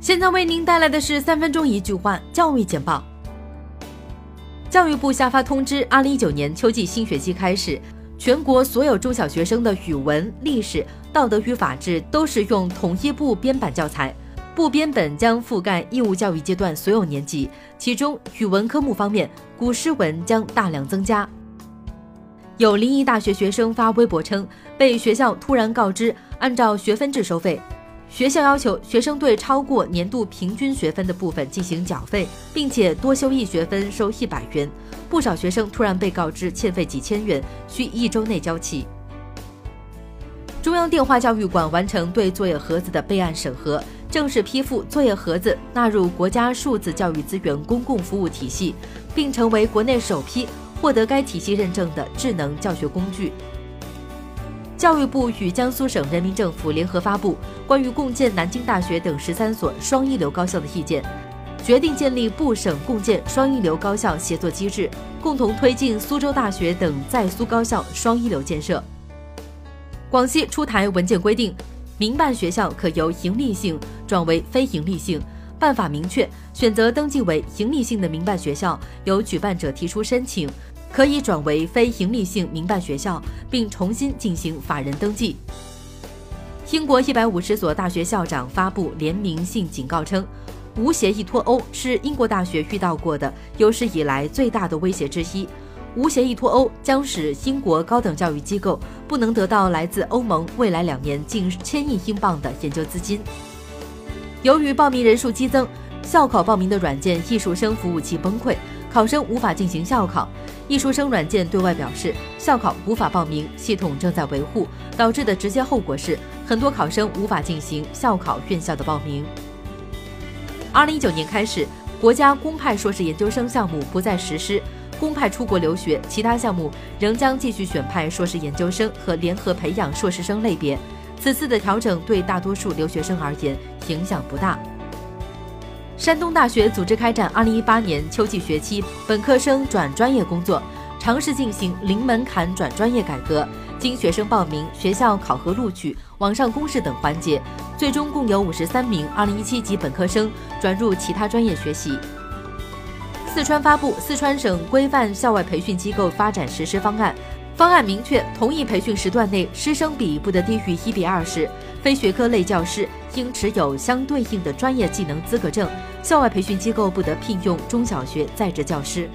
现在为您带来的是三分钟一句话教育简报。教育部下发通知，二零一九年秋季新学期开始，全国所有中小学生的语文、历史、道德与法治都是用统一部编版教材，部编本将覆盖义务教育阶段所有年级。其中，语文科目方面，古诗文将大量增加。有临沂大学学生发微博称，被学校突然告知按照学分制收费，学校要求学生对超过年度平均学分的部分进行缴费，并且多修一学分收一百元。不少学生突然被告知欠费几千元，需一周内交齐。中央电话教育馆完成对作业盒子的备案审核，正式批复作业盒子纳入国家数字教育资源公共服务体系，并成为国内首批。获得该体系认证的智能教学工具。教育部与江苏省人民政府联合发布关于共建南京大学等十三所双一流高校的意见，决定建立部省共建双一流高校协作机制，共同推进苏州大学等在苏高校双一流建设。广西出台文件规定，民办学校可由营利性转为非营利性。办法明确，选择登记为营利性的民办学校，由举办者提出申请。可以转为非营利性民办学校，并重新进行法人登记。英国一百五十所大学校长发布联名信警告称，无协议脱欧是英国大学遇到过的有史以来最大的威胁之一。无协议脱欧将使英国高等教育机构不能得到来自欧盟未来两年近千亿英镑的研究资金。由于报名人数激增，校考报名的软件艺术生服务器崩溃。考生无法进行校考，艺术生软件对外表示校考无法报名，系统正在维护。导致的直接后果是很多考生无法进行校考院校的报名。二零一九年开始，国家公派硕士研究生项目不再实施公派出国留学，其他项目仍将继续选派硕士研究生和联合培养硕士生类别。此次的调整对大多数留学生而言影响不大。山东大学组织开展二零一八年秋季学期本科生转专业工作，尝试进行零门槛转专业改革。经学生报名、学校考核录取、网上公示等环节，最终共有五十三名二零一七级本科生转入其他专业学习。四川发布《四川省规范校外培训机构发展实施方案》，方案明确，同一培训时段内师生比不得低于一比二十，非学科类教师应持有相对应的专业技能资格证。校外培训机构不得聘用中小学在职教师。